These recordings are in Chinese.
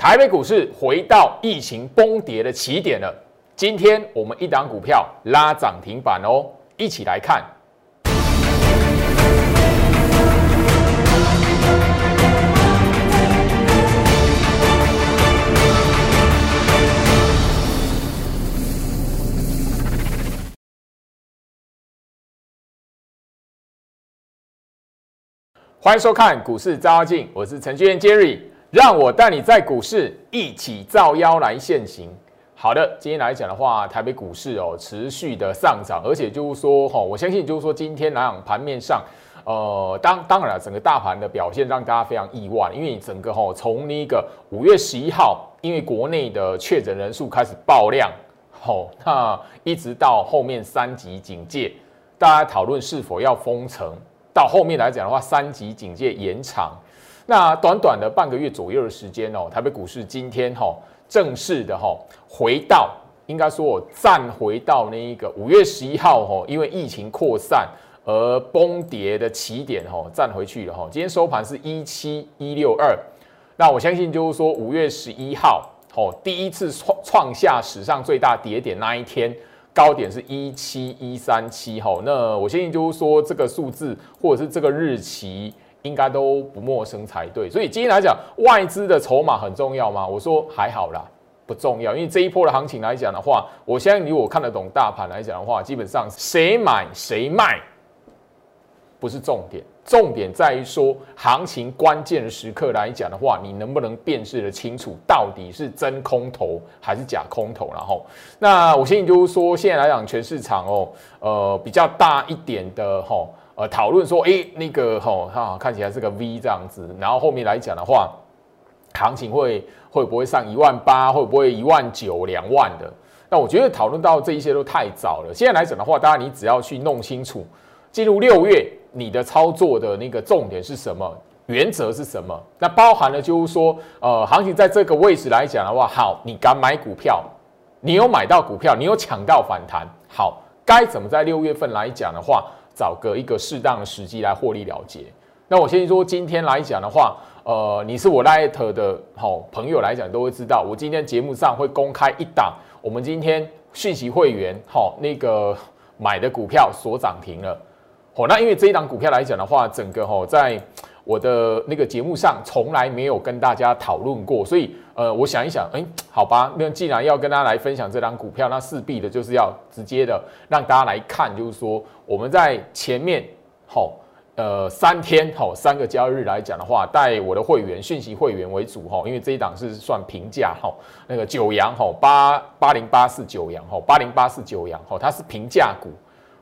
台北股市回到疫情崩跌的起点了。今天我们一档股票拉涨停板哦，一起来看。欢迎收看股市照妖镜，我是程序员 Jerry，让我带你在股市一起造妖来现行。好的，今天来讲的话，台北股市哦持续的上涨，而且就是说哈，我相信就是说今天来讲盘面上，呃，当当然了，整个大盘的表现让大家非常意外，因为整个哈从那个五月十一号，因为国内的确诊人数开始爆量，好，那一直到后面三级警戒，大家讨论是否要封城。到后面来讲的话，三级警戒延长，那短短的半个月左右的时间哦，台北股市今天哈正式的哈回到，应该说我站回到那一个五月十一号哈，因为疫情扩散而崩跌的起点哈，站回去了哈。今天收盘是一七一六二，那我相信就是说五月十一号哦，第一次创创下史上最大跌点那一天。高点是一七一三七哈，那我相信就是说这个数字或者是这个日期应该都不陌生才对。所以今天来讲，外资的筹码很重要吗？我说还好啦，不重要。因为这一波的行情来讲的话，我相信你我看得懂大盘来讲的话，基本上谁买谁卖不是重点。重点在于说，行情关键的时刻来讲的话，你能不能辨识的清楚，到底是真空头还是假空头？然后，那我相信就是说，现在来讲，全市场哦，呃，比较大一点的哈，呃，讨论说，哎，那个哈，哈，看起来是个 V 这样子，然后后面来讲的话，行情会会不会上一万八，会不会一万九、两万的？那我觉得讨论到这一些都太早了。现在来讲的话，大家你只要去弄清楚，进入六月。你的操作的那个重点是什么？原则是什么？那包含了就是说，呃，行情在这个位置来讲的话，好，你敢买股票，你有买到股票，你有抢到反弹，好，该怎么在六月份来讲的话，找个一个适当的时机来获利了结？那我先说，今天来讲的话，呃，你是我 Light 的好朋友来讲，都会知道，我今天节目上会公开一档，我们今天讯息会员好那个买的股票所涨停了。哦，那因为这一档股票来讲的话，整个哈在我的那个节目上从来没有跟大家讨论过，所以呃，我想一想，哎，好吧，那既然要跟大家来分享这档股票，那势必的就是要直接的让大家来看，就是说我们在前面好呃三天好三个交易日来讲的话，带我的会员讯息会员为主哈，因为这一档是算平价哈，那个九阳哈八八零八四九阳哈八零八四九阳哈，它是平价股。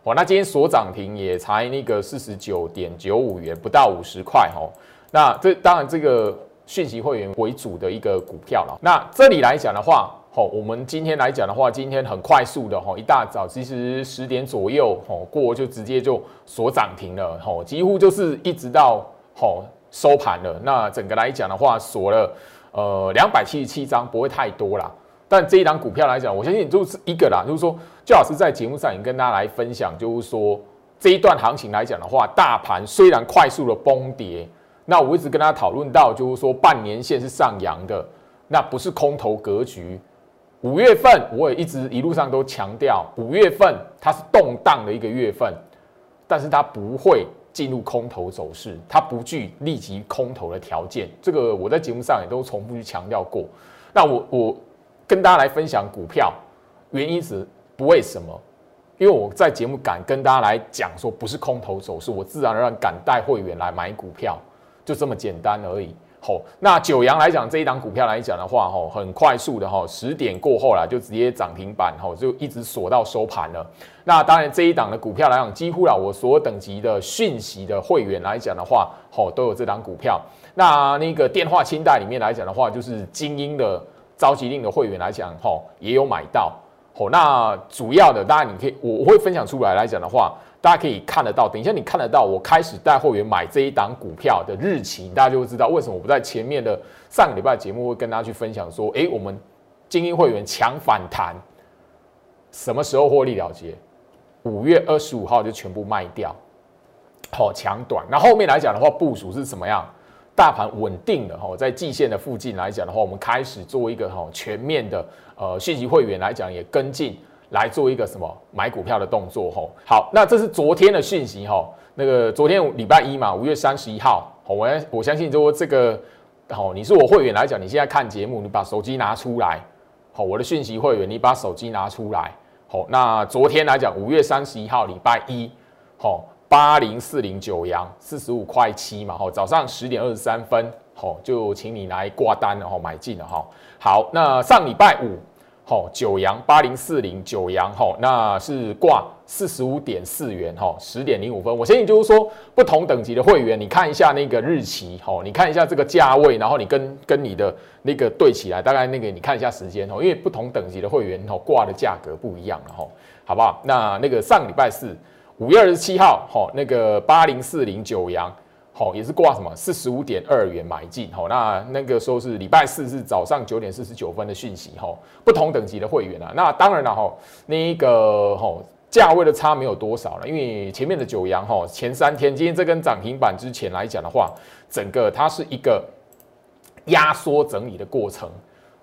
哦，那今天所涨停也才那个四十九点九五元，不到五十块哦。那这当然这个讯息会员为主的一个股票了。那这里来讲的话，哦，我们今天来讲的话，今天很快速的吼，一大早其实十点左右吼过就直接就锁涨停了吼，几乎就是一直到吼收盘了。那整个来讲的话，锁了呃两百七十七张，不会太多啦。但这一档股票来讲，我相信就是一个啦，就是说，最好是在节目上也跟大家来分享，就是说这一段行情来讲的话，大盘虽然快速的崩跌，那我一直跟大家讨论到，就是说半年线是上扬的，那不是空头格局。五月份我也一直一路上都强调，五月份它是动荡的一个月份，但是它不会进入空头走势，它不具立即空头的条件。这个我在节目上也都重复去强调过。那我我。跟大家来分享股票，原因是不为什么？因为我在节目敢跟大家来讲说，不是空头走势，我自然而然敢带会员来买股票，就这么简单而已。吼，那九阳来讲这一档股票来讲的话，吼，很快速的吼，十点过后啦，就直接涨停板，吼，就一直锁到收盘了。那当然这一档的股票来讲，几乎啦，我所有等级的讯息的会员来讲的话，吼，都有这档股票。那那个电话清单里面来讲的话，就是精英的。召集令的会员来讲，吼也有买到，哦那主要的，当然你可以，我我会分享出来来讲的话，大家可以看得到。等一下你看得到，我开始带会员买这一档股票的日期，大家就会知道为什么我不在前面的上个礼拜节目会跟大家去分享说，哎，我们精英会员强反弹，什么时候获利了结？五月二十五号就全部卖掉，好强短。那后面来讲的话，部署是怎么样？大盘稳定了哈，在季线的附近来讲的话，我们开始做一个哈全面的呃讯息会员来讲也跟进来做一个什么买股票的动作哈。好，那这是昨天的讯息哈，那个昨天礼拜一嘛，五月三十一号，我我相信说这个好，你是我会员来讲，你现在看节目，你把手机拿出来，好，我的讯息会员，你把手机拿出来，好，那昨天来讲五月三十一号礼拜一，好。八零四零九阳四十五块七嘛，吼，早上十点二十三分，好，就请你来挂单了，吼，买进了，哈。好，那上礼拜五，吼，九阳八零四零九阳，吼，那是挂四十五点四元，哈，十点零五分。我相信就是说，不同等级的会员，你看一下那个日期，吼，你看一下这个价位，然后你跟跟你的那个对起来，大概那个你看一下时间，吼，因为不同等级的会员，吼，挂的价格不一样了，吼，好不好？那那个上礼拜四。五月二十七号，吼，那个八零四零九阳，好，也是挂什么四十五点二元买进，好，那那个时候是礼拜四是早上九点四十九分的讯息，哈，不同等级的会员啊，那当然了，哈，那一个吼价位的差没有多少了，因为前面的九阳，哈，前三天，今天这根涨停板之前来讲的话，整个它是一个压缩整理的过程，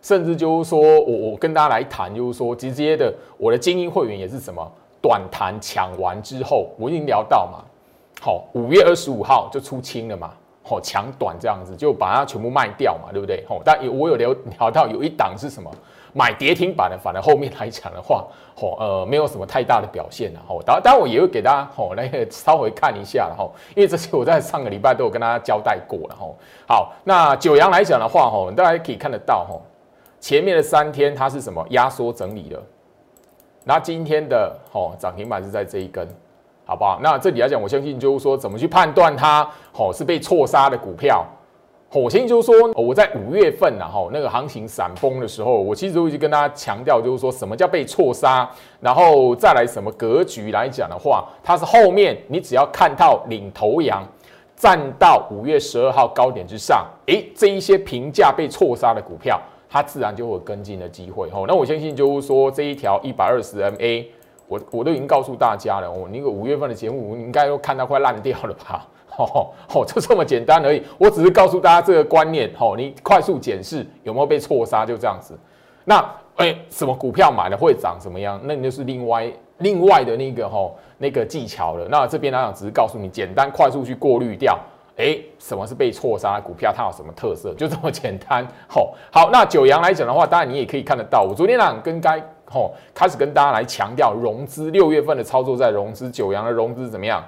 甚至就是说我我跟大家来谈，就是说直接的，我的精英会员也是什么？短谈抢完之后，我已经聊到嘛，好，五月二十五号就出清了嘛，好，抢短这样子就把它全部卖掉嘛，对不对？好，但有我有聊聊到有一档是什么买跌停板的，反而后面来讲的话，好，呃，没有什么太大的表现了，好，当当然我也会给大家好那个稍微看一下，然后因为这些我在上个礼拜都有跟大家交代过了，吼，好，那九阳来讲的话，吼，大家可以看得到，吼，前面的三天它是什么压缩整理的。那今天的哦涨停板是在这一根，好不好？那这里来讲，我相信就是说，怎么去判断它哦是被错杀的股票？我相信就是说，我在五月份呐哈那个行情闪崩的时候，我其实都已经跟大家强调，就是说什么叫被错杀，然后再来什么格局来讲的话，它是后面你只要看到领头羊站到五月十二号高点之上，诶，这一些评价被错杀的股票。它自然就会有跟进的机会吼，那我相信就是说这一条一百二十 MA，我我都已经告诉大家了，我那个五月份的节目你应该都看到快烂掉了吧？吼 吼，就这么简单而已。我只是告诉大家这个观念吼，你快速检视有没有被错杀，就这样子。那哎，什么股票买了会涨怎么样？那你就是另外另外的那个吼那个技巧了。那这边来讲只是告诉你简单快速去过滤掉。哎，什么是被错杀股票？它有什么特色？就这么简单。好，好，那九阳来讲的话，当然你也可以看得到。我昨天呢跟该吼开始跟大家来强调融资，六月份的操作在融资，九阳的融资怎么样？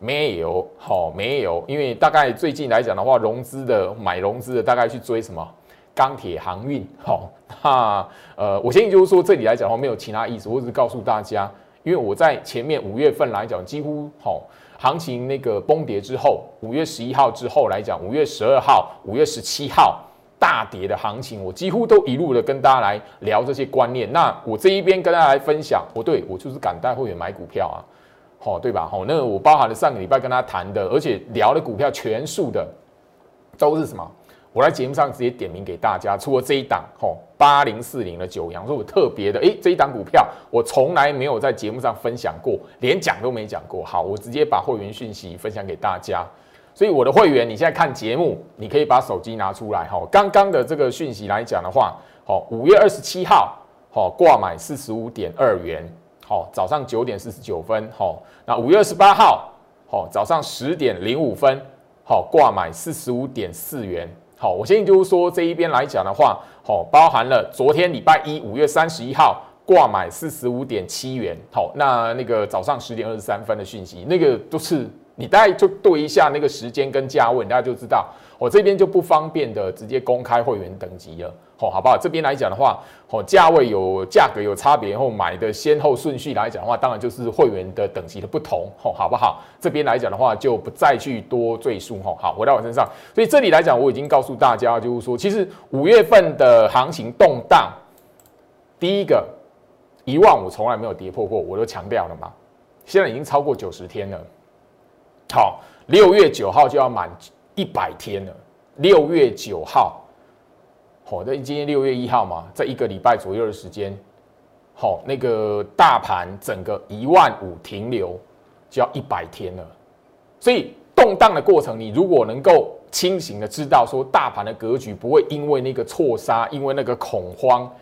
没有，好，没有，因为大概最近来讲的话，融资的买融资的大概去追什么钢铁航运。好，那呃，我相信就是说这里来讲的话没有其他意思，我只是告诉大家，因为我在前面五月份来讲，几乎好。行情那个崩跌之后，五月十一号之后来讲，五月十二号、五月十七号大跌的行情，我几乎都一路的跟大家来聊这些观念。那我这一边跟大家来分享，不对我就是敢带会员买股票啊，好对吧？好，那我包含了上个礼拜跟他谈的，而且聊的股票全数的都是什么？我在节目上直接点名给大家，除了这一档吼八零四零的九阳，说我特别的，诶，这一档股票我从来没有在节目上分享过，连讲都没讲过。好，我直接把会员讯息分享给大家。所以我的会员，你现在看节目，你可以把手机拿出来哈。刚刚的这个讯息来讲的话，好，五月二十七号，好，挂买四十五点二元，好，早上九点四十九分，好，那五月二十八号，好，早上十点零五分，好，挂买四十五点四元。好，我相信就是说这一边来讲的话，好，包含了昨天礼拜一五月三十一号挂买四十五点七元，好，那那个早上十点二十三分的讯息，那个都是你大概就对一下那个时间跟价位，大家就知道。我这边就不方便的直接公开会员等级了，好，好不好？这边来讲的话，哦，价位有价格有差别，然后买的先后顺序来讲的话，当然就是会员的等级的不同，吼，好不好？这边来讲的话，就不再去多赘述，吼，好，回到我身上。所以这里来讲，我已经告诉大家，就是说，其实五月份的行情动荡，第一个一万五从来没有跌破过，我都强调了嘛，现在已经超过九十天了，好，六月九号就要满。一百天了，六月九号，好，那今天六月一号嘛，在一个礼拜左右的时间，好，那个大盘整个一万五停留就要一百天了，所以动荡的过程，你如果能够清醒的知道说大盘的格局不会因为那个错杀，因为那个恐慌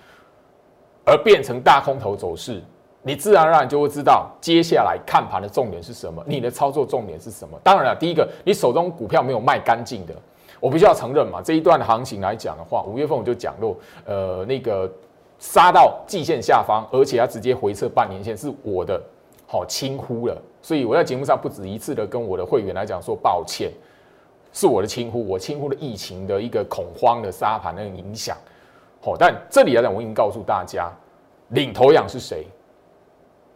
而变成大空头走势，你自然而然就会知道接下来看盘的重点是什么，你的操作重点是什么。当然了，第一个，你手中股票没有卖干净的，我必须要承认嘛。这一段行情来讲的话，五月份我就讲过，呃，那个杀到季线下方，而且它直接回撤半年线，是我的好轻忽了。所以我在节目上不止一次的跟我的会员来讲说抱歉。是我的轻忽，我轻忽了疫情的一个恐慌的沙盘那个影响，好，但这里来讲，我已经告诉大家，领头羊是谁，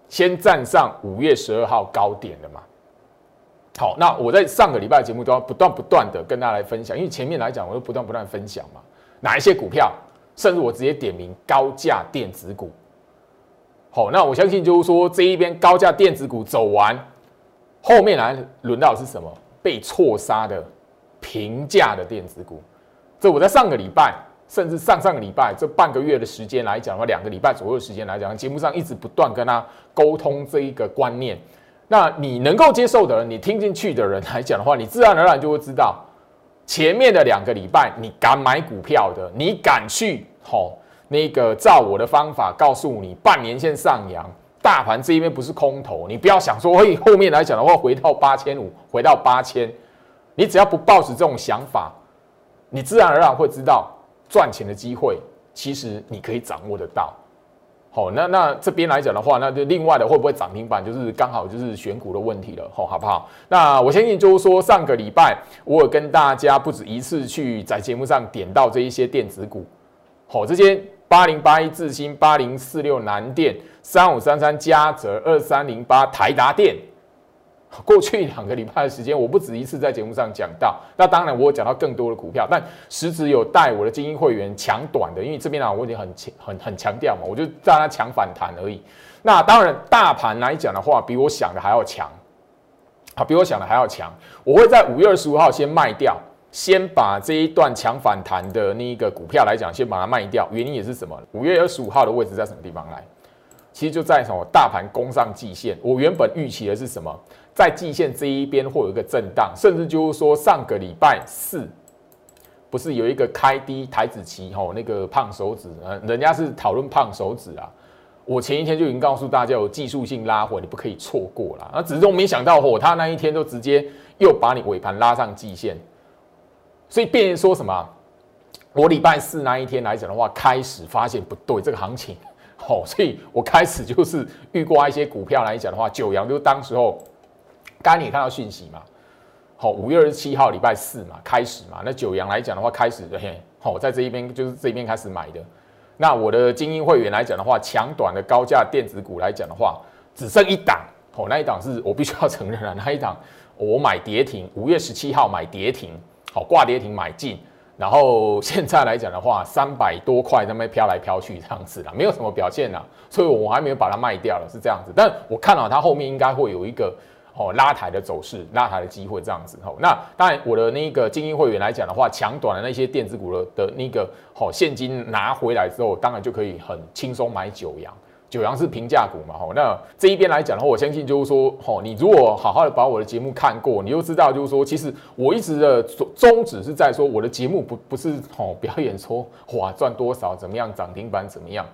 先站上五月十二号高点了嘛。好，那我在上个礼拜节目都要不断不断的跟大家来分享，因为前面来讲，我都不断不断分享嘛，哪一些股票，甚至我直接点名高价电子股。好，那我相信就是说这一边高价电子股走完，后面来轮到是什么？被错杀的。平价的电子股，这我在上个礼拜，甚至上上个礼拜这半个月的时间来讲的话，两个礼拜左右的时间来讲，节目上一直不断跟他沟通这一个观念。那你能够接受的人，你听进去的人来讲的话，你自然而然就会知道，前面的两个礼拜你敢买股票的，你敢去吼那个照我的方法告诉你，半年线上扬，大盘这一边不是空头，你不要想说，嘿，后面来讲的话回到八千五，回到八千。你只要不抱持这种想法，你自然而然会知道赚钱的机会，其实你可以掌握得到。好，那那这边来讲的话，那就另外的会不会涨停板，就是刚好就是选股的问题了，好，好不好？那我相信就是说，上个礼拜我有跟大家不止一次去在节目上点到这一些电子股，好，这些八零八一智新、八零四六南电、三五三三嘉泽、二三零八台达电。过去两个礼拜的时间，我不止一次在节目上讲到。那当然，我有讲到更多的股票，但实质有带我的精英会员抢短的，因为这边呢，我已经很强、很很强调嘛，我就让他抢反弹而已。那当然，大盘来讲的话，比我想的还要强，好，比我想的还要强。我会在五月二十五号先卖掉，先把这一段抢反弹的那一个股票来讲，先把它卖掉。原因也是什么？五月二十五号的位置在什么地方来？其实就在什么？大盘攻上季线。我原本预期的是什么？在季线这一边会有一个震荡，甚至就是说上个礼拜四不是有一个开低台子期吼，那个胖手指，呃，人家是讨论胖手指啊。我前一天就已经告诉大家有技术性拉回，你不可以错过了。那只是我没想到吼，他那一天都直接又把你尾盘拉上季线，所以变说什么？我礼拜四那一天来讲的话，开始发现不对，这个行情 好，所以我开始就是预挂一些股票来讲的话，九阳就当时候。刚刚你看到讯息嘛？好，五月二十七号礼拜四嘛，开始嘛。那九阳来讲的话，开始嘿，好，在这一边就是这一边开始买的。那我的精英会员来讲的话，强短的高价电子股来讲的话，只剩一档。好，那一档是我必须要承认了，那一档我买跌停，五月十七号买跌停，好挂跌停买进，然后现在来讲的话，三百多块那边飘来飘去这样子啦，没有什么表现啦，所以我还没有把它卖掉了，是这样子。但我看到它后面应该会有一个。哦，拉抬的走势，拉抬的机会这样子。哦，那当然，我的那个精英会员来讲的话，抢短的那些电子股的的那个，好现金拿回来之后，当然就可以很轻松买九阳。九阳是平价股嘛，吼。那这一边来讲的话，我相信就是说，吼，你如果好好的把我的节目看过，你就知道就是说，其实我一直的宗旨是在说，我的节目不不是吼表演说哇赚多少怎么样涨停板怎么样。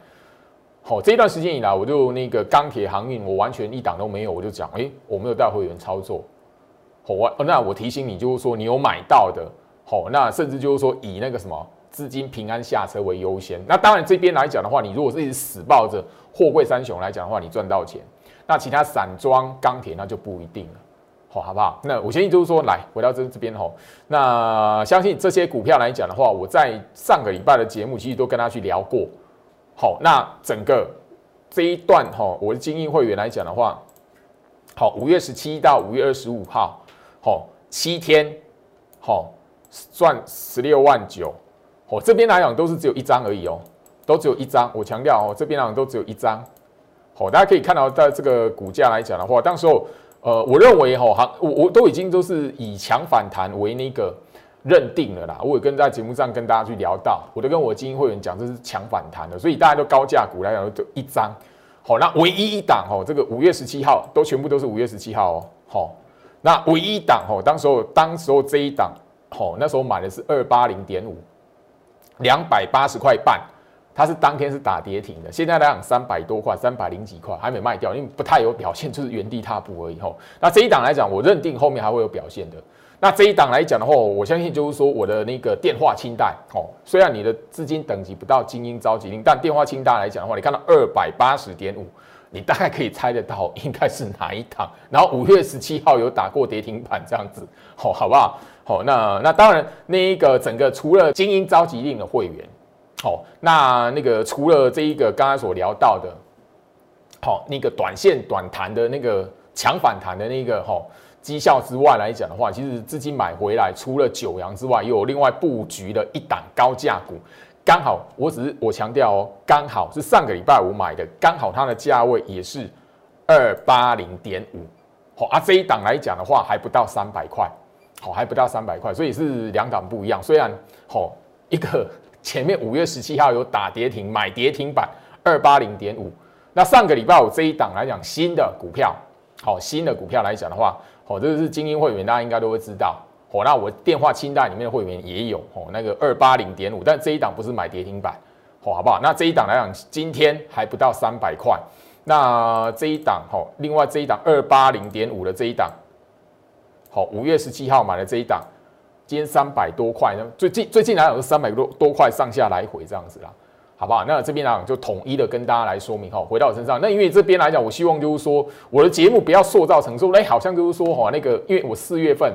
好，这一段时间以来，我就那个钢铁航运，我完全一档都没有，我就讲，哎，我没有带会员操作。好，我那我提醒你，就是说你有买到的，好，那甚至就是说以那个什么资金平安下车为优先。那当然这边来讲的话，你如果是一直死抱着货柜三雄来讲的话，你赚到钱。那其他散装钢铁那就不一定了，好，好不好？那我相信就是说，来回到这这边吼，那相信这些股票来讲的话，我在上个礼拜的节目其实都跟他去聊过。好，那整个这一段哈，我的精英会员来讲的话，好，五月十七到五月二十五号，好，七天，好，赚十六万九，哦，这边来讲都是只有一张而已哦，都只有一张，我强调哦，这边来讲都只有一张，好，大家可以看到，在这个股价来讲的话，当时候，呃，我认为哈，行，我我都已经都是以强反弹为那个。认定了啦，我也跟在节目上跟大家去聊到，我都跟我精英会员讲，这是强反弹的，所以大家都高价股来讲就一张，好，那唯一一档哦，这个五月十七号都全部都是五月十七号哦，好，那唯一一档哦，当时候当时候这一档哦，那时候买的是二八零点五，两百八十块半，它是当天是打跌停的。现在来讲三百多块，三百零几块还没卖掉，因为不太有表现，就是原地踏步而已。吼，那这一档来讲，我认定后面还会有表现的。那这一档来讲的话，我相信就是说我的那个电话清单，哦，虽然你的资金等级不到精英召集令，但电话清单来讲的话，你看到二百八十点五，你大概可以猜得到应该是哪一档。然后五月十七号有打过跌停板这样子，好，好不好？好，那那当然那一个整个除了精英召集令的会员，好，那那个除了这一个刚刚所聊到的，好，那个短线短弹的那个强反弹的那个，哈。绩效之外来讲的话，其实资金买回来，除了九阳之外，又有另外布局的一档高价股。刚好，我只是我强调哦，刚好是上个礼拜五买的，刚好它的价位也是二八零点五。好啊，这一档来讲的话，还不到三百块，好，还不到三百块，所以是两档不一样。虽然好一个 前面五月十七号有打跌停买跌停板二八零点五，那上个礼拜五这一档来讲新的股票，好新的股票来讲的话。哦，这个是精英会员，大家应该都会知道。哦，那我电话清单里面的会员也有哦，那个二八零点五，但这一档不是买跌停板，哦，好不好？那这一档来讲，今天还不到三百块。那这一档，哦，另外这一档二八零点五的这一档，好，五月十七号买的这一档，今天三百多块，呢，最近最近来讲是三百多多块上下来回这样子啦。好不好？那这边呢就统一的跟大家来说明哈。回到我身上，那因为这边来讲，我希望就是说我的节目不要塑造成说，哎，好像就是说哈，那个因为我四月份。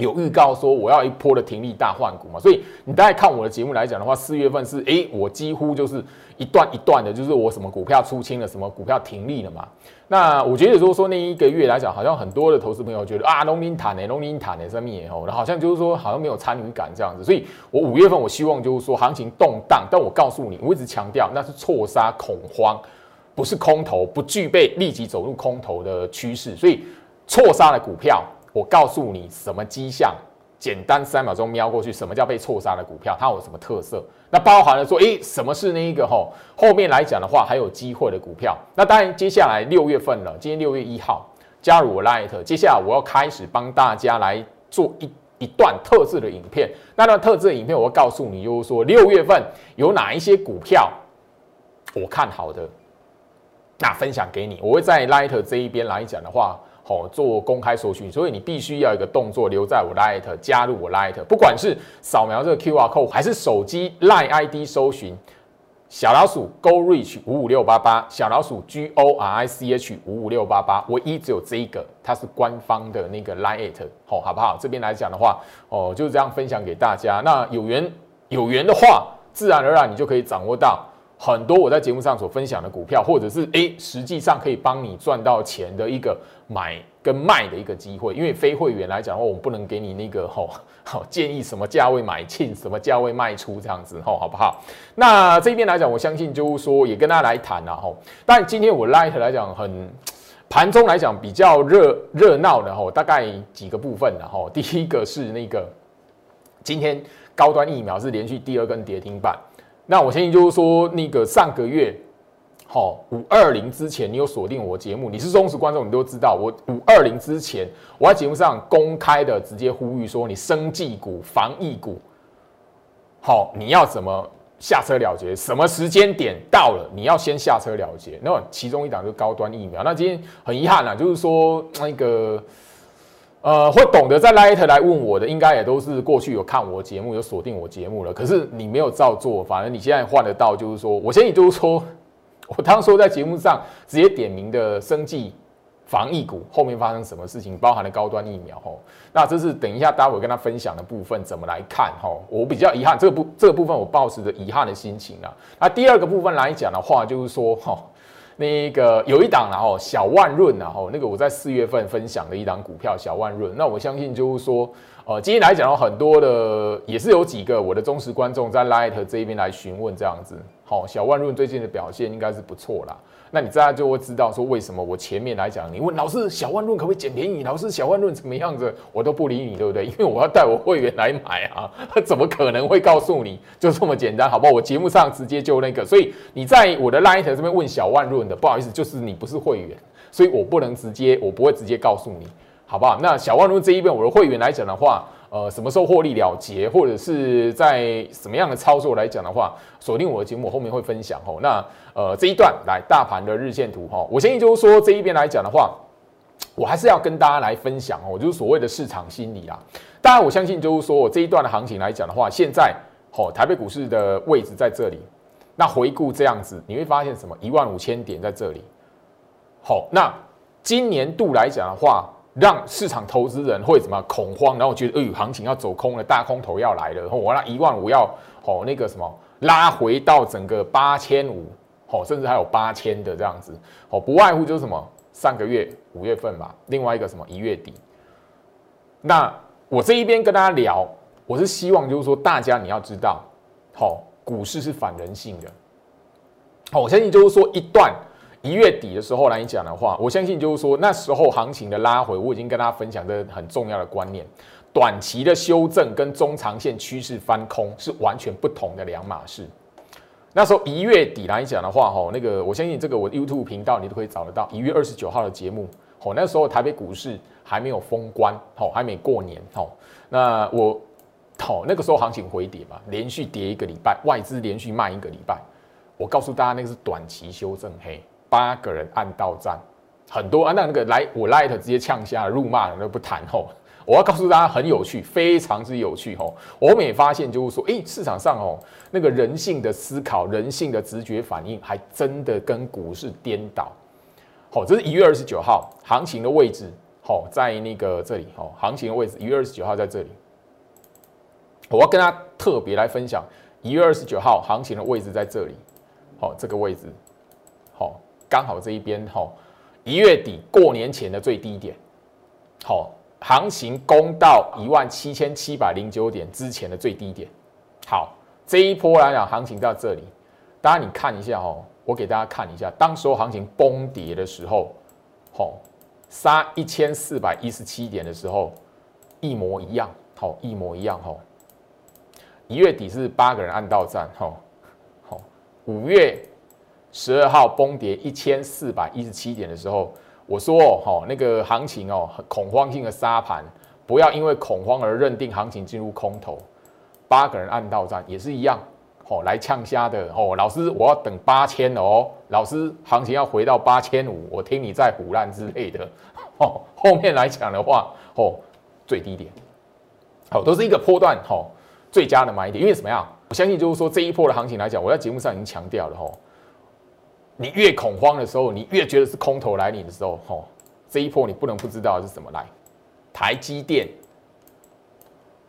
有预告说我要一波的停利大换股嘛，所以你大概看我的节目来讲的话，四月份是哎，我几乎就是一段一段的，就是我什么股票出清了，什么股票停利了嘛。那我觉得如果说那一个月来讲，好像很多的投资朋友觉得啊，农林坦呢，农林坦呢，上面哦，好像就是说好像没有参与感这样子。所以我五月份我希望就是说行情动荡，但我告诉你，我一直强调那是错杀恐慌，不是空头，不具备立即走入空头的趋势，所以错杀的股票。我告诉你什么迹象，简单三秒钟瞄过去，什么叫被错杀的股票？它有什么特色？那包含了说，诶，什么是那一个吼？后面来讲的话，还有机会的股票。那当然，接下来六月份了，今天六月一号，加入我 Light，接下来我要开始帮大家来做一一段特制的影片。那段特制的影片，我会告诉你，就是说六月份有哪一些股票我看好的，那分享给你。我会在 Light 这一边来讲的话。哦，做公开搜寻，所以你必须要一个动作留在我 Light，加入我 Light，不管是扫描这个 QR code，还是手机 Line ID 搜寻小老鼠 Go Reach 五五六八八，小老鼠 G O R I C H 五五六八八，唯一只有这一个，它是官方的那个 Line，哦，好不好？这边来讲的话，哦，就是这样分享给大家。那有缘有缘的话，自然而然你就可以掌握到。很多我在节目上所分享的股票，或者是诶，实际上可以帮你赚到钱的一个买跟卖的一个机会。因为非会员来讲的话，我们不能给你那个吼好建议什么价位买进，什么价位卖出这样子吼，好不好？那这边来讲，我相信就是说也跟大家来谈了吼。但今天我 light 来讲，很盘中来讲比较热热闹的吼，大概几个部分的吼。第一个是那个今天高端疫苗是连续第二根跌停板。那我相信就是说，那个上个月，好五二零之前，你有锁定我节目，你是忠实观众，你都知道，我五二零之前，我在节目上公开的直接呼吁说，你生技股、防疫股，好，你要怎么下车了结？什么时间点到了，你要先下车了结。那其中一档就是高端疫苗。那今天很遗憾啊，就是说那个。呃，会懂得在 Light 来问我的，应该也都是过去有看我节目、有锁定我节目了。可是你没有照做，反而你现在换得到，就是说，我先你就是说，我当初在节目上直接点名的生计防疫股，后面发生什么事情，包含了高端疫苗吼。那这是等一下待会跟他分享的部分，怎么来看吼？我比较遗憾，这个部这个部分我抱持着遗憾的心情啊。那第二个部分来讲的话，就是说哈。那个有一档然后小万润然后那个我在四月份分享的一档股票小万润，那我相信就是说，呃，今天来讲，很多的也是有几个我的忠实观众在 Light 这一边来询问这样子，好，小万润最近的表现应该是不错啦。那你这样就会知道说为什么我前面来讲，你问老师小万润可不可以捡便宜？老师小万润怎么样子？我都不理你，对不对？因为我要带我会员来买啊，他怎么可能会告诉你就这么简单？好不好？我节目上直接就那个，所以你在我的 Light 这边问小万润的，不好意思，就是你不是会员，所以我不能直接，我不会直接告诉你。好不好？那小万润这一边，我的会员来讲的话，呃，什么时候获利了结，或者是在什么样的操作来讲的话，锁定我的节目，我后面会分享哦。那呃，这一段来大盘的日线图哈，我相信就是说这一边来讲的话，我还是要跟大家来分享哦，就是所谓的市场心理啊。当然，我相信就是说我这一段的行情来讲的话，现在哦，台北股市的位置在这里。那回顾这样子，你会发现什么？一万五千点在这里。好，那今年度来讲的话，让市场投资人会怎么恐慌？然后觉得，哎，行情要走空了，大空头要来了。我那一万五要，哦，那个什么，拉回到整个八千五，哦，甚至还有八千的这样子。哦，不外乎就是什么，上个月五月份吧，另外一个什么一月底。那我这一边跟大家聊，我是希望就是说，大家你要知道，好。股市是反人性的，好，我相信就是说，一段一月底的时候来讲的话，我相信就是说，那时候行情的拉回，我已经跟大家分享的很重要的观念，短期的修正跟中长线趋势翻空是完全不同的两码事。那时候一月底来讲的话，哈，那个我相信这个我的 YouTube 频道你都可以找得到，一月二十九号的节目，哦，那时候台北股市还没有封关，哦，还没过年，哦，那我。好，那个时候行情回跌嘛，连续跌一个礼拜，外资连续卖一个礼拜。我告诉大家，那个是短期修正，嘿，八个人按到站，很多啊，那那个来我 light 直接呛下辱骂了，都不谈吼。我要告诉大家，很有趣，非常之有趣吼。我们也发现，就是说，哎，市场上哦，那个人性的思考、人性的直觉反应，还真的跟股市颠倒。好，这是一月二十九号行情的位置，好，在那个这里，哦，行情的位置，一月二十九号在这里。我要跟大家特别来分享，一月二十九号行情的位置在这里，好，这个位置，刚好这一边，吼，一月底过年前的最低点，好，行情攻到一万七千七百零九点之前的最低点，好，这一波来讲，行情到这里，大家你看一下哦，我给大家看一下，当时候行情崩跌的时候，好，杀一千四百一十七点的时候，一模一样，好，一模一样，哈。一月底是八个人按到站，吼，好，五月十二号崩跌一千四百一十七点的时候，我说哦，吼，那个行情哦，恐慌性的杀盘，不要因为恐慌而认定行情进入空头。八个人按到站也是一样，吼，来呛虾的，吼，老师我要等八千哦，老师行情要回到八千五，我听你在胡乱之类的，吼，后面来讲的话，吼，最低点，好，都是一个波段，吼。最佳的买点，因为怎么样？我相信就是说这一波的行情来讲，我在节目上已经强调了吼，你越恐慌的时候，你越觉得是空头来临的时候，吼，这一波你不能不知道是怎么来。台积电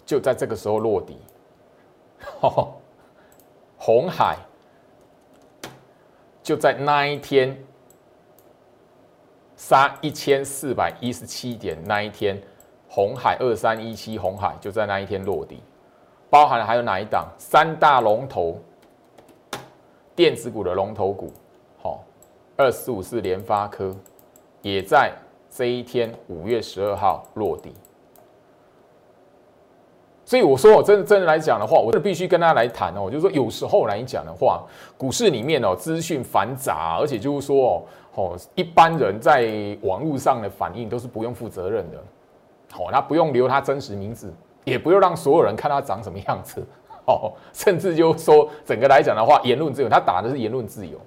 就在这个时候落底，红海就在那一天杀一千四百一十七点那一天，红海二三一七红海就在那一天落地。包含了还有哪一档？三大龙头电子股的龙头股，二四五四联发科也在这一天五月十二号落地。所以我说，我真的真的来讲的话，我真的必须跟大家来谈哦。就是说，有时候来讲的话，股市里面哦，资讯繁杂，而且就是说哦，一般人在网络上的反应都是不用负责任的，好，他不用留他真实名字。也不用让所有人看他长什么样子，哦，甚至就是说整个来讲的话，言论自由，他打的是言论自由。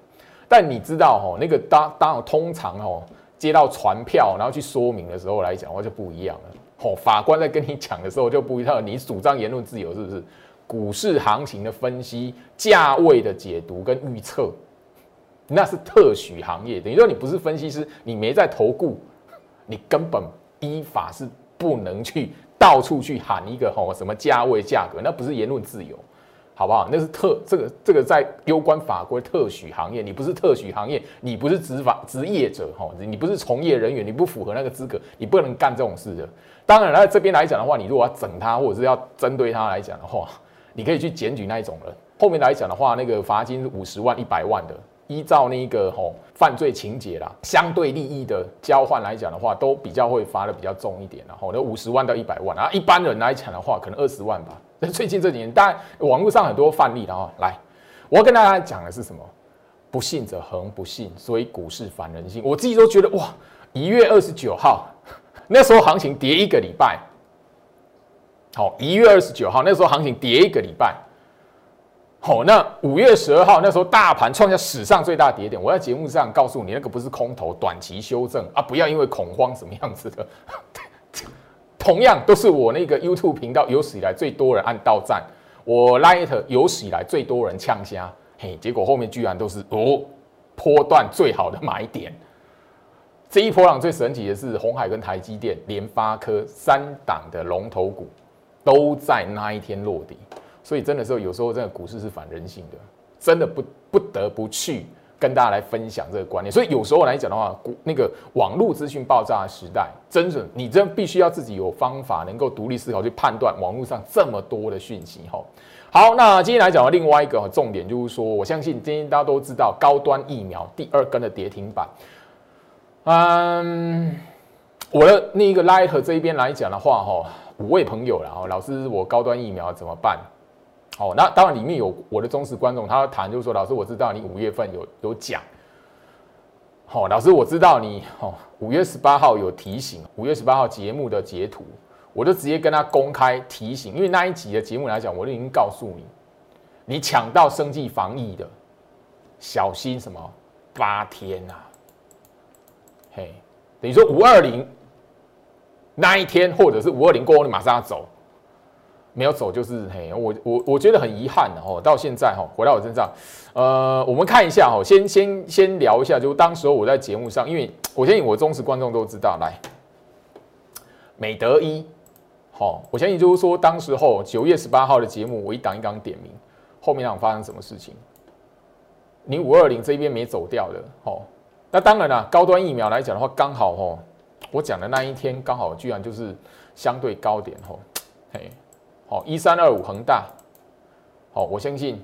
但你知道，哦，那个当当通常哦接到传票，然后去说明的时候来讲话就不一样了。哦，法官在跟你讲的时候就不一样，你主张言论自由是不是？股市行情的分析、价位的解读跟预测，那是特许行业。等于说你不是分析师，你没在投顾，你根本依法是不能去。到处去喊一个吼什么价位价格，那不是言论自由，好不好？那是特这个这个在攸关法规特许行业，你不是特许行业，你不是执法职业者哈，你不是从业人员，你不符合那个资格，你不能干这种事的。当然了，这边来讲的话，你如果要整他或者是要针对他来讲的话，你可以去检举那一种人。后面来讲的话，那个罚金五十万、一百万的。依照那个吼犯罪情节啦，相对利益的交换来讲的话，都比较会罚的比较重一点，然后那五十万到一百万啊，一般人来讲的话，可能二十万吧。那 最近这几年，当然网络上很多范例，然后来，我要跟大家讲的是什么？不信者恒不信，所以股市反人性。我自己都觉得哇，一月二十九号 那时候行情跌一个礼拜，好，一月二十九号那时候行情跌一个礼拜，好，那五月十二号那时候大盘创下史上最大跌点，我在节目上告诉你，那个不是空头短期修正。啊，不要因为恐慌什么样子的，同样都是我那个 YouTube 频道有史以来最多人按到赞，我 Light 有史以来最多人呛虾，嘿，结果后面居然都是哦，波段最好的买点。这一波浪最神奇的是，红海跟台积电、联发科三档的龙头股都在那一天落底，所以真的是有时候真的股市是反人性的，真的不不得不去跟大家来分享这个观念。所以有时候来讲的话，那个网络资讯爆炸的时代，真的你真必须要自己有方法，能够独立思考去判断网络上这么多的讯息。哈，好，那今天来讲的另外一个重点就是说，我相信今天大家都知道高端疫苗第二根的跌停板。嗯，我的那个 Light 这一边来讲的话，哈，五位朋友了，哈，老师，我高端疫苗怎么办？哦，那当然里面有我的忠实观众，他谈就是说，老师，我知道你五月份有有讲，好，老师，我知道你，哦，五月十八号有提醒，五月十八号节目的截图，我就直接跟他公开提醒，因为那一集的节目来讲，我就已经告诉你，你抢到生计防疫的，小心什么八天啊！嘿，等于说五二零那一天，或者是五二零过后，你马上要走，没有走就是嘿，我我我觉得很遗憾的哦。到现在哈，回到我身上，呃，我们看一下哈，先先先聊一下，就当时候我在节目上，因为我相信我忠实观众都知道，来美德一，好，我相信就是说，当时候九月十八号的节目，我一档一档点名，后面让发生什么事情？你五二零这边没走掉的，哦。那当然了，高端疫苗来讲的话，刚好哦，我讲的那一天刚好居然就是相对高点哦，嘿，一三二五恒大，好，我相信，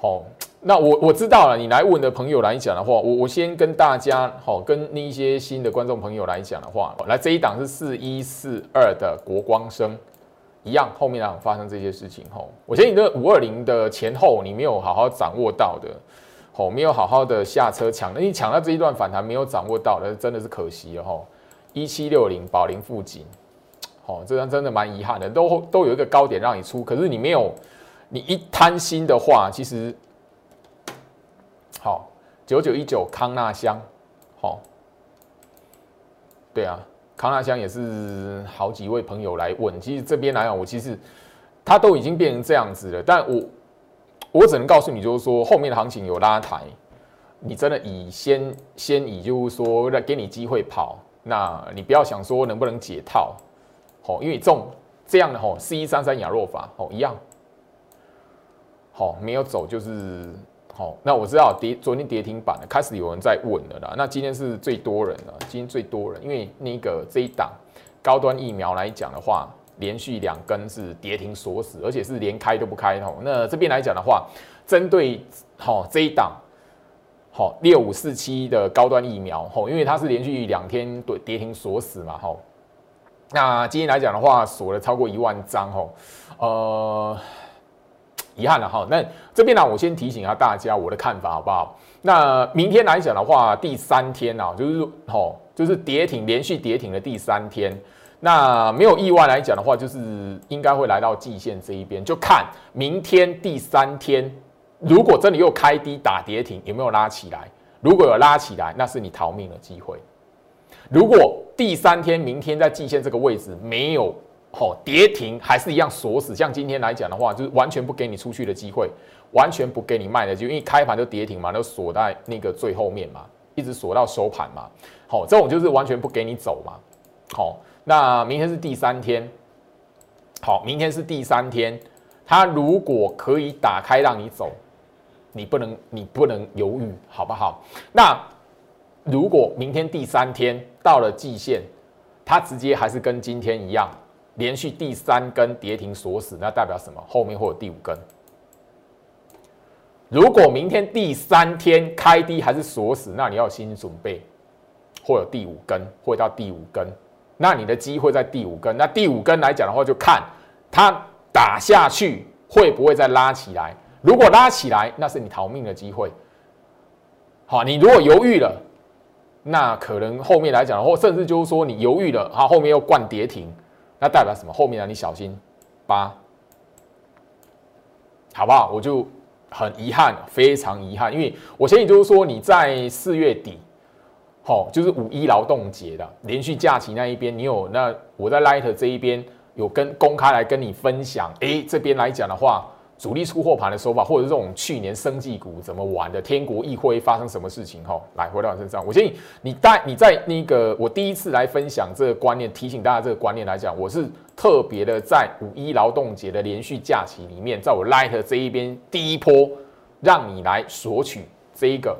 好，那我我知道了，你来问的朋友来讲的话，我我先跟大家好，跟那一些新的观众朋友来讲的话，来这一档是四一四二的国光生，一样后面啊发生这些事情吼，我觉得你这五二零的前后你没有好好掌握到的。哦，没有好好的下车抢，那你抢到这一段反弹没有掌握到的，真的是可惜了哈。一七六零宝林附近，哦，这张真的蛮遗憾的，都都有一个高点让你出，可是你没有，你一贪心的话，其实好九九一九康纳香，好，对啊，康纳香也是好几位朋友来问，其实这边来讲，我其实它都已经变成这样子了，但我。我只能告诉你，就是说后面的行情有拉抬，你真的以先先以就是说来给你机会跑，那你不要想说能不能解套，好，因为这种这样的吼四一三三亚若法哦一样，好没有走就是好，那我知道跌昨天跌停板了，开始有人在问了啦，那今天是最多人了，今天最多人，因为那个这一档高端疫苗来讲的话。连续两根是跌停锁死，而且是连开都不开吼。那这边来讲的话，针对好这一档好六五四七的高端疫苗吼，因为它是连续两天对跌停锁死嘛吼。那今天来讲的话，锁了超过一万张吼，呃，遗憾了哈。那这边呢，我先提醒一下大家我的看法好不好？那明天来讲的话，第三天啊，就是吼，就是跌停连续跌停的第三天。那没有意外来讲的话，就是应该会来到季线这一边，就看明天第三天，如果真的又开低打跌停，有没有拉起来？如果有拉起来，那是你逃命的机会。如果第三天明天在季线这个位置没有哦跌停，还是一样锁死，像今天来讲的话，就是完全不给你出去的机会，完全不给你卖的，就因为开盘就跌停嘛，就锁在那个最后面嘛，一直锁到收盘嘛。好，这种就是完全不给你走嘛。好。那明天是第三天，好，明天是第三天，它如果可以打开让你走，你不能，你不能犹豫，好不好？那如果明天第三天到了季线，它直接还是跟今天一样，连续第三根跌停锁死，那代表什么？后面会有第五根。如果明天第三天开低还是锁死，那你要有心理准备，会有第五根，会到第五根。那你的机会在第五根，那第五根来讲的话，就看它打下去会不会再拉起来。如果拉起来，那是你逃命的机会。好，你如果犹豫了，那可能后面来讲，或甚至就是说你犹豫了，它后面又灌跌停，那代表什么？后面啊，你小心八，好不好？我就很遗憾，非常遗憾，因为我相信就是说你在四月底，好，就是五一劳动节的连续假期那一边，你有那我在 Light 这一边有跟公开来跟你分享，哎，这边来讲的话。主力出货盘的手法，或者是这种去年生技股怎么玩的？天国议会发生什么事情？哈，来回到身上，我建议你带你在那个我第一次来分享这个观念，提醒大家这个观念来讲，我是特别的在五一劳动节的连续假期里面，在我 Light 这一边第一波，让你来索取这一个。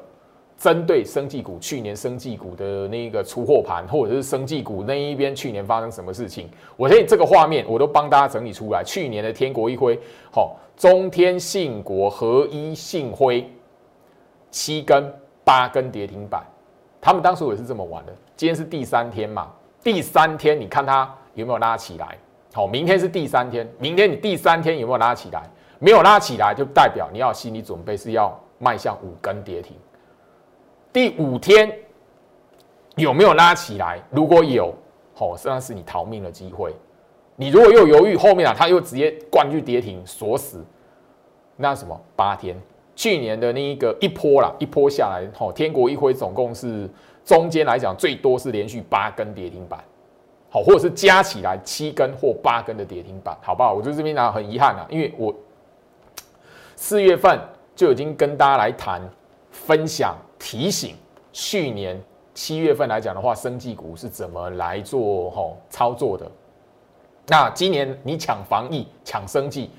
针对生技股去年生技股的那个出货盘，或者是生技股那一边去年发生什么事情，我相信这个画面我都帮大家整理出来。去年的天国一辉，好，中天信国合一信辉，七根八根跌停板，他们当时也是这么玩的。今天是第三天嘛，第三天你看它有没有拉起来？好，明天是第三天，明天你第三天有没有拉起来？没有拉起来，就代表你要心理准备是要迈向五根跌停。第五天有没有拉起来？如果有，哦，实际上是你逃命的机会。你如果又犹豫，后面啊，它又直接灌去跌停锁死，那什么？八天，去年的那一个一波啦，一波下来，哦，天国一辉总共是中间来讲最多是连续八根跌停板，好，或者是加起来七根或八根的跌停板，好不好？我觉得这边呢很遗憾啊，因为我四月份就已经跟大家来谈分享。提醒，去年七月份来讲的话，生技股是怎么来做吼操作的？那今年你抢防疫、抢生技，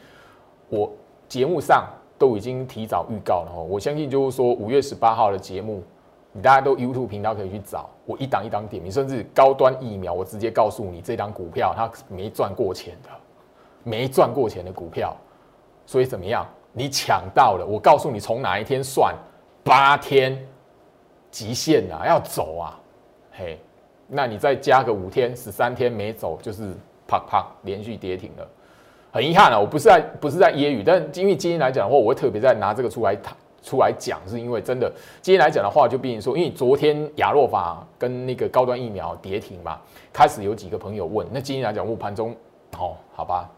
我节目上都已经提早预告了吼。我相信就是说五月十八号的节目，你大家都 YouTube 频道可以去找，我一档一档点名，甚至高端疫苗，我直接告诉你这档股票它没赚过钱的，没赚过钱的股票，所以怎么样？你抢到了，我告诉你从哪一天算，八天。极限啊，要走啊，嘿，那你再加个五天、十三天没走，就是啪啪连续跌停了。很遗憾啊，我不是在不是在揶揄，但因为今天来讲的话，我会特别在拿这个出来谈出来讲，是因为真的今天来讲的话，就比如说，因为昨天亚洛法跟那个高端疫苗跌停嘛，开始有几个朋友问，那今天来讲，我盘中哦，好吧，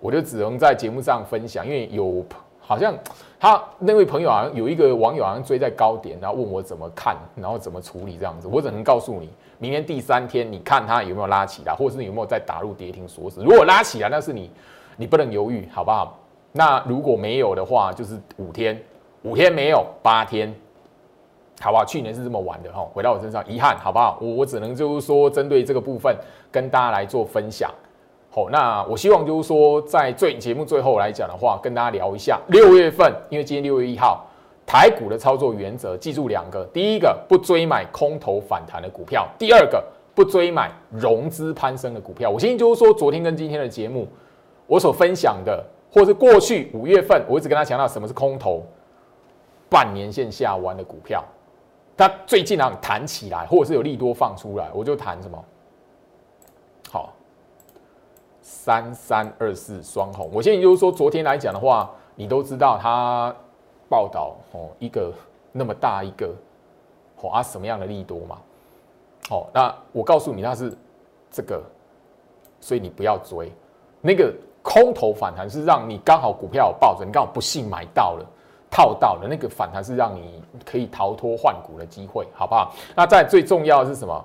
我就只能在节目上分享，因为有。好像他那位朋友好像有一个网友好像追在高点，然后问我怎么看，然后怎么处理这样子。我只能告诉你，明天第三天你看他有没有拉起来，或者是有没有再打入跌停锁死。如果拉起来，那是你你不能犹豫，好不好？那如果没有的话，就是五天，五天没有，八天，好不好？去年是这么玩的哈。回到我身上，遗憾，好不好？我我只能就是说，针对这个部分跟大家来做分享。好，那我希望就是说，在最节目最后来讲的话，跟大家聊一下六月份，因为今天六月一号，台股的操作原则，记住两个：第一个，不追买空头反弹的股票；第二个，不追买融资攀升的股票。我相信就是说，昨天跟今天的节目，我所分享的，或是过去五月份，我一直跟他强调什么是空头，半年线下弯的股票，它最近啊弹起来，或者是有利多放出来，我就谈什么。好。三三二四双红，我现在就是说，昨天来讲的话，你都知道他报道哦，一个那么大一个，哦啊什么样的利多嘛？哦，那我告诉你，那是这个，所以你不要追那个空头反弹，是让你刚好股票有抱着，你刚好不幸买到了，套到了那个反弹，是让你可以逃脱换股的机会，好不好？那在最重要的是什么？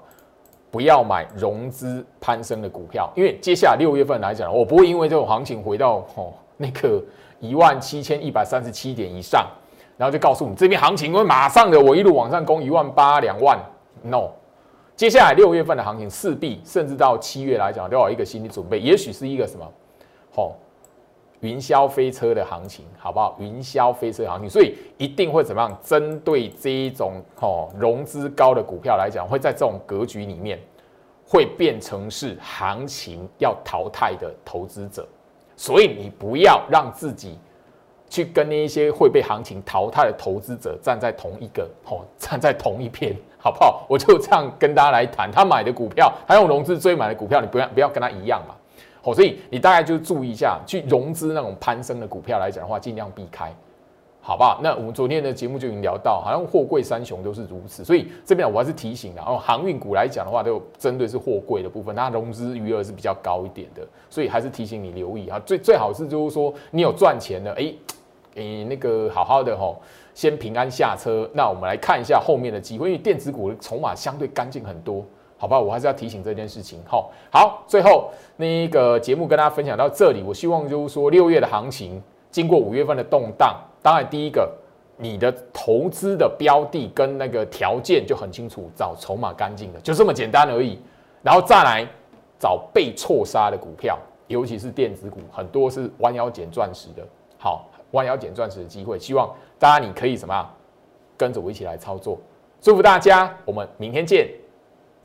不要买融资攀升的股票，因为接下来六月份来讲，我不会因为这种行情回到哦那个一万七千一百三十七点以上，然后就告诉你这边行情会马上的我一路往上攻一万八两万，no，接下来六月份的行情势必甚至到七月来讲都要有一个心理准备，也许是一个什么，好。云霄飞车的行情，好不好？云霄飞车行情，所以一定会怎么样？针对这一种哦融资高的股票来讲，会在这种格局里面，会变成是行情要淘汰的投资者。所以你不要让自己去跟那一些会被行情淘汰的投资者站在同一个哦，站在同一片，好不好？我就这样跟大家来谈，他买的股票，他用融资追买的股票，你不要不要跟他一样嘛。所以你大概就注意一下，去融资那种攀升的股票来讲的话，尽量避开，好不好？那我们昨天的节目就已经聊到，好像货柜三雄都是如此，所以这边我还是提醒，然后航运股来讲的话，都针对是货柜的部分，它融资余额是比较高一点的，所以还是提醒你留意啊。最最好是就是说你有赚钱的，哎，你那个好好的吼，先平安下车。那我们来看一下后面的机会，因为电子股筹码相对干净很多，好吧？我还是要提醒这件事情。好，好，最后那一个节目跟大家分享到这里，我希望就是说六月的行情经过五月份的动荡。当然，第一个，你的投资的标的跟那个条件就很清楚，找筹码干净的，就这么简单而已。然后再来找被错杀的股票，尤其是电子股，很多是弯腰捡钻石的。好，弯腰捡钻石的机会，希望大家你可以什么，跟着我一起来操作。祝福大家，我们明天见。